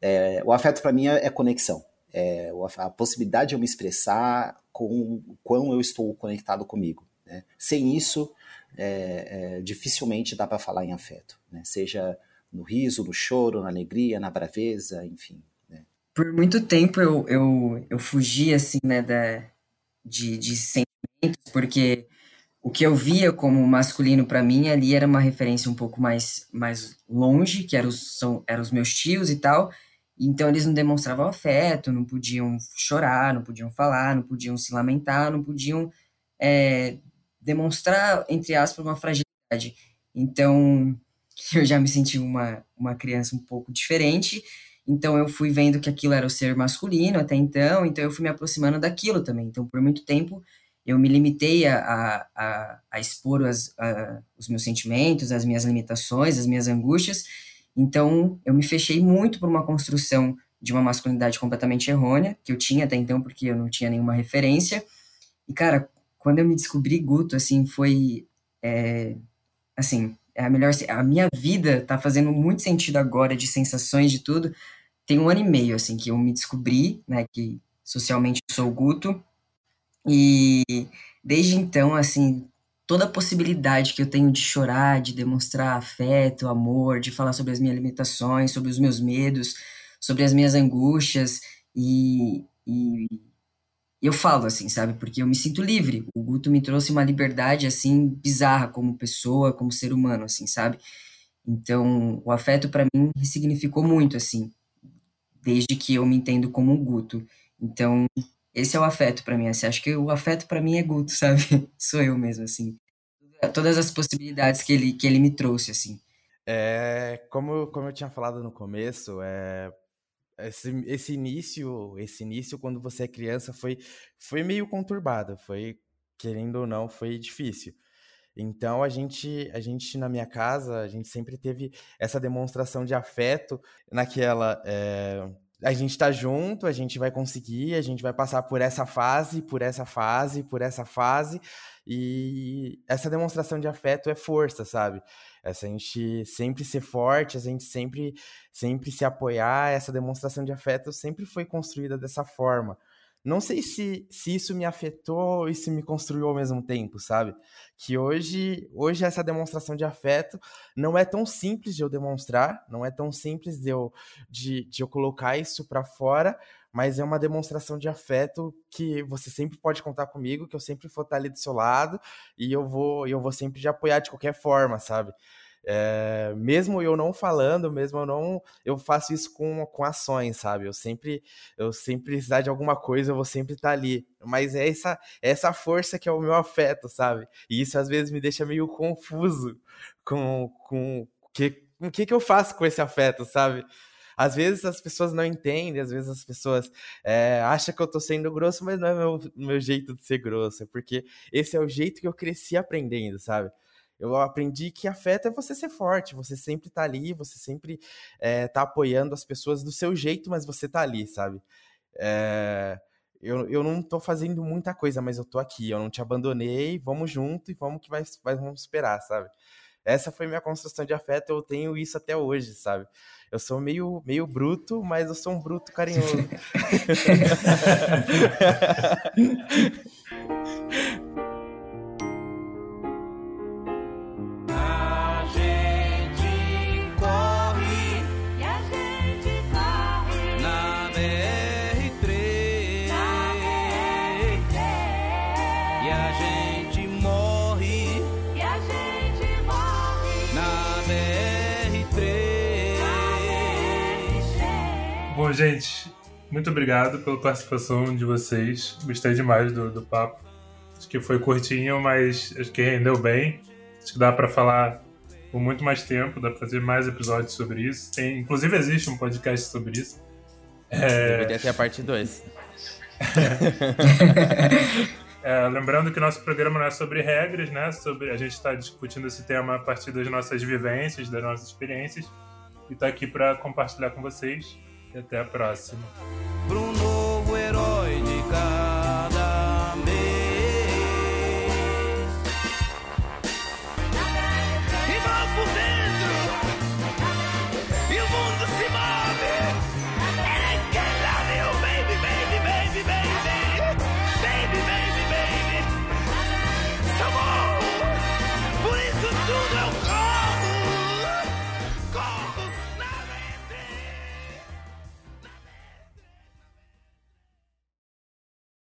é, o afeto para mim é, é conexão. É a possibilidade de eu me expressar com o quão eu estou conectado comigo. Né? Sem isso, é, é, dificilmente dá para falar em afeto, né? seja no riso, no choro, na alegria, na braveza, enfim. Né? Por muito tempo eu, eu, eu fugi assim, né, da, de, de sentimentos, porque o que eu via como masculino para mim ali era uma referência um pouco mais, mais longe, que eram os, são, eram os meus tios e tal, então eles não demonstravam afeto, não podiam chorar, não podiam falar, não podiam se lamentar, não podiam é, demonstrar, entre aspas, uma fragilidade. Então, eu já me senti uma, uma criança um pouco diferente, então eu fui vendo que aquilo era o ser masculino até então, então eu fui me aproximando daquilo também. Então, por muito tempo, eu me limitei a, a, a expor as, a, os meus sentimentos, as minhas limitações, as minhas angústias. Então, eu me fechei muito por uma construção de uma masculinidade completamente errônea, que eu tinha até então, porque eu não tinha nenhuma referência. E, cara, quando eu me descobri Guto, assim, foi, é, assim, é a melhor, a minha vida tá fazendo muito sentido agora, de sensações, de tudo, tem um ano e meio, assim, que eu me descobri, né, que socialmente sou Guto, E desde então, assim, toda a possibilidade que eu tenho de chorar, de demonstrar afeto, amor, de falar sobre as minhas limitações, sobre os meus medos, sobre as minhas angústias e, e eu falo assim, sabe? Porque eu me sinto livre. O Guto me trouxe uma liberdade assim bizarra como pessoa, como ser humano, assim, sabe? Então, o afeto para mim significou muito assim, desde que eu me entendo como um Guto. Então, esse é o afeto para mim. Assim, acho que o afeto para mim é Guto, sabe? Sou eu mesmo assim. Todas as possibilidades que ele que ele me trouxe assim. É, como como eu tinha falado no começo, é esse, esse início, esse início quando você é criança foi foi meio conturbado, foi querendo ou não, foi difícil. Então a gente, a gente na minha casa, a gente sempre teve essa demonstração de afeto naquela é, a gente está junto, a gente vai conseguir, a gente vai passar por essa fase, por essa fase, por essa fase, e essa demonstração de afeto é força, sabe? Essa a gente sempre ser forte, a gente sempre sempre se apoiar, essa demonstração de afeto sempre foi construída dessa forma. Não sei se, se isso me afetou e se me construiu ao mesmo tempo, sabe? Que hoje, hoje essa demonstração de afeto não é tão simples de eu demonstrar, não é tão simples de eu, de, de eu colocar isso para fora, mas é uma demonstração de afeto que você sempre pode contar comigo, que eu sempre vou estar ali do seu lado e eu vou, eu vou sempre te apoiar de qualquer forma, sabe? É, mesmo eu não falando, mesmo eu não, eu faço isso com, com ações, sabe? Eu sempre, eu sempre precisar de alguma coisa, eu vou sempre estar ali. Mas é essa, é essa força que é o meu afeto, sabe? E isso às vezes me deixa meio confuso com, com que, o que, que eu faço com esse afeto, sabe? Às vezes as pessoas não entendem, às vezes as pessoas é, acham que eu tô sendo grosso, mas não é meu, meu jeito de ser grosso, é porque esse é o jeito que eu cresci aprendendo, sabe? eu aprendi que afeto é você ser forte, você sempre tá ali, você sempre é, tá apoiando as pessoas do seu jeito, mas você tá ali, sabe? É, eu, eu não tô fazendo muita coisa, mas eu tô aqui, eu não te abandonei, vamos junto e vamos que vai, vai vamos esperar, sabe? Essa foi minha construção de afeto, eu tenho isso até hoje, sabe? Eu sou meio, meio bruto, mas eu sou um bruto carinhoso. gente, muito obrigado pela participação de vocês. Gostei demais do, do papo. Acho que foi curtinho, mas acho que rendeu bem. Acho que dá para falar por muito mais tempo, dá para fazer mais episódios sobre isso. Tem, inclusive existe um podcast sobre isso. É... Deveria ter a parte 2. é, lembrando que nosso programa não é sobre regras, né? Sobre, a gente está discutindo esse tema a partir das nossas vivências, das nossas experiências. E está aqui para compartilhar com vocês. Até a próxima. Bruno.